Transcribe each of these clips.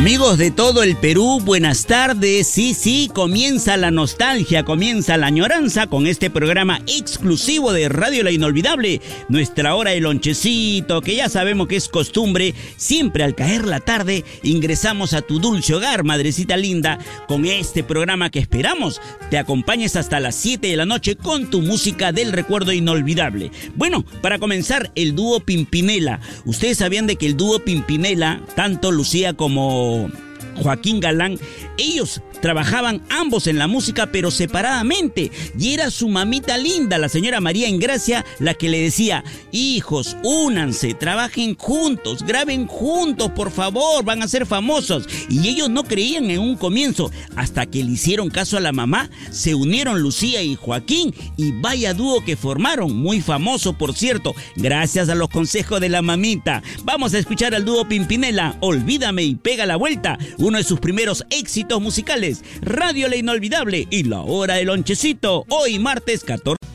Amigos de todo el Perú, buenas tardes. Sí, sí, comienza la nostalgia, comienza la añoranza con este programa exclusivo de Radio La Inolvidable, nuestra hora de lonchecito, que ya sabemos que es costumbre. Siempre al caer la tarde ingresamos a tu dulce hogar, madrecita linda, con este programa que esperamos te acompañes hasta las 7 de la noche con tu música del recuerdo inolvidable. Bueno, para comenzar, el dúo Pimpinela. Ustedes sabían de que el dúo Pimpinela, tanto Lucía como Joaquín Galán, ellos trabajaban ambos en la música pero separadamente y era su mamita linda, la señora María Ingracia, la que le decía, hijos, únanse, trabajen juntos, graben juntos, por favor, van a ser famosos. Y ellos no creían en un comienzo, hasta que le hicieron caso a la mamá, se unieron Lucía y Joaquín y vaya dúo que formaron, muy famoso por cierto, gracias a los consejos de la mamita. Vamos a escuchar al dúo Pimpinela, Olvídame y Pega la Vuelta, uno de sus primeros éxitos musicales, Radio La Inolvidable y La Hora del Lonchecito, hoy martes 14.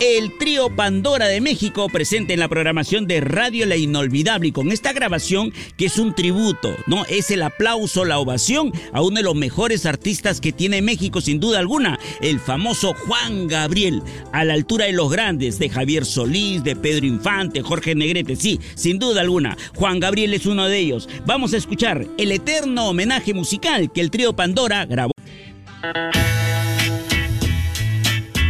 El trío Pandora de México presente en la programación de Radio La Inolvidable y con esta grabación que es un tributo, ¿no? Es el aplauso, la ovación a uno de los mejores artistas que tiene México sin duda alguna, el famoso Juan Gabriel, a la altura de los grandes, de Javier Solís, de Pedro Infante, Jorge Negrete, sí, sin duda alguna, Juan Gabriel es uno de ellos. Vamos a escuchar el eterno homenaje musical que el trío Pandora grabó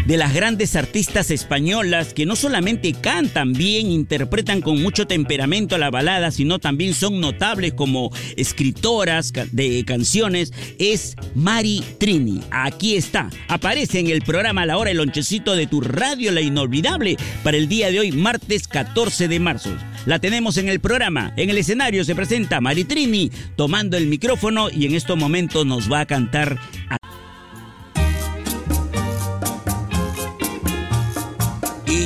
de las grandes artistas españolas que no solamente cantan bien, interpretan con mucho temperamento la balada, sino también son notables como escritoras de canciones, es Mari Trini. Aquí está, aparece en el programa La Hora del Lonchecito de tu radio La Inolvidable para el día de hoy, martes 14 de marzo. La tenemos en el programa, en el escenario se presenta Mari Trini tomando el micrófono y en estos momentos nos va a cantar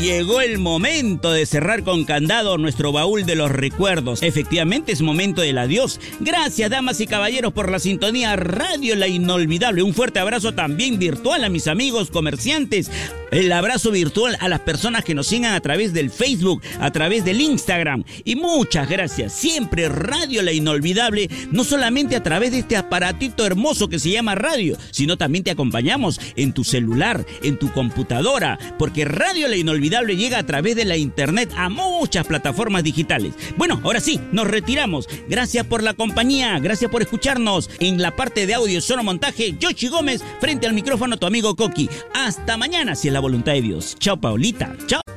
llegó el momento de cerrar con candado nuestro baúl de los recuerdos. Efectivamente es momento del adiós. Gracias, damas y caballeros, por la sintonía Radio La Inolvidable. Un fuerte abrazo también virtual a mis amigos comerciantes. El abrazo virtual a las personas que nos sigan a través del Facebook, a través del Instagram. Y muchas gracias. Siempre Radio La Inolvidable, no solamente a través de este aparatito hermoso que se llama radio, sino también te acompañamos en tu celular, en tu computadora, porque Radio La Inolvidable llega a través de la internet a muchas plataformas digitales. Bueno, ahora sí, nos retiramos. Gracias por la compañía, gracias por escucharnos. En la parte de audio solo montaje, Yoshi Gómez, frente al micrófono tu amigo Coqui. Hasta mañana, si es la voluntad de Dios. Chao, Paulita. Chao.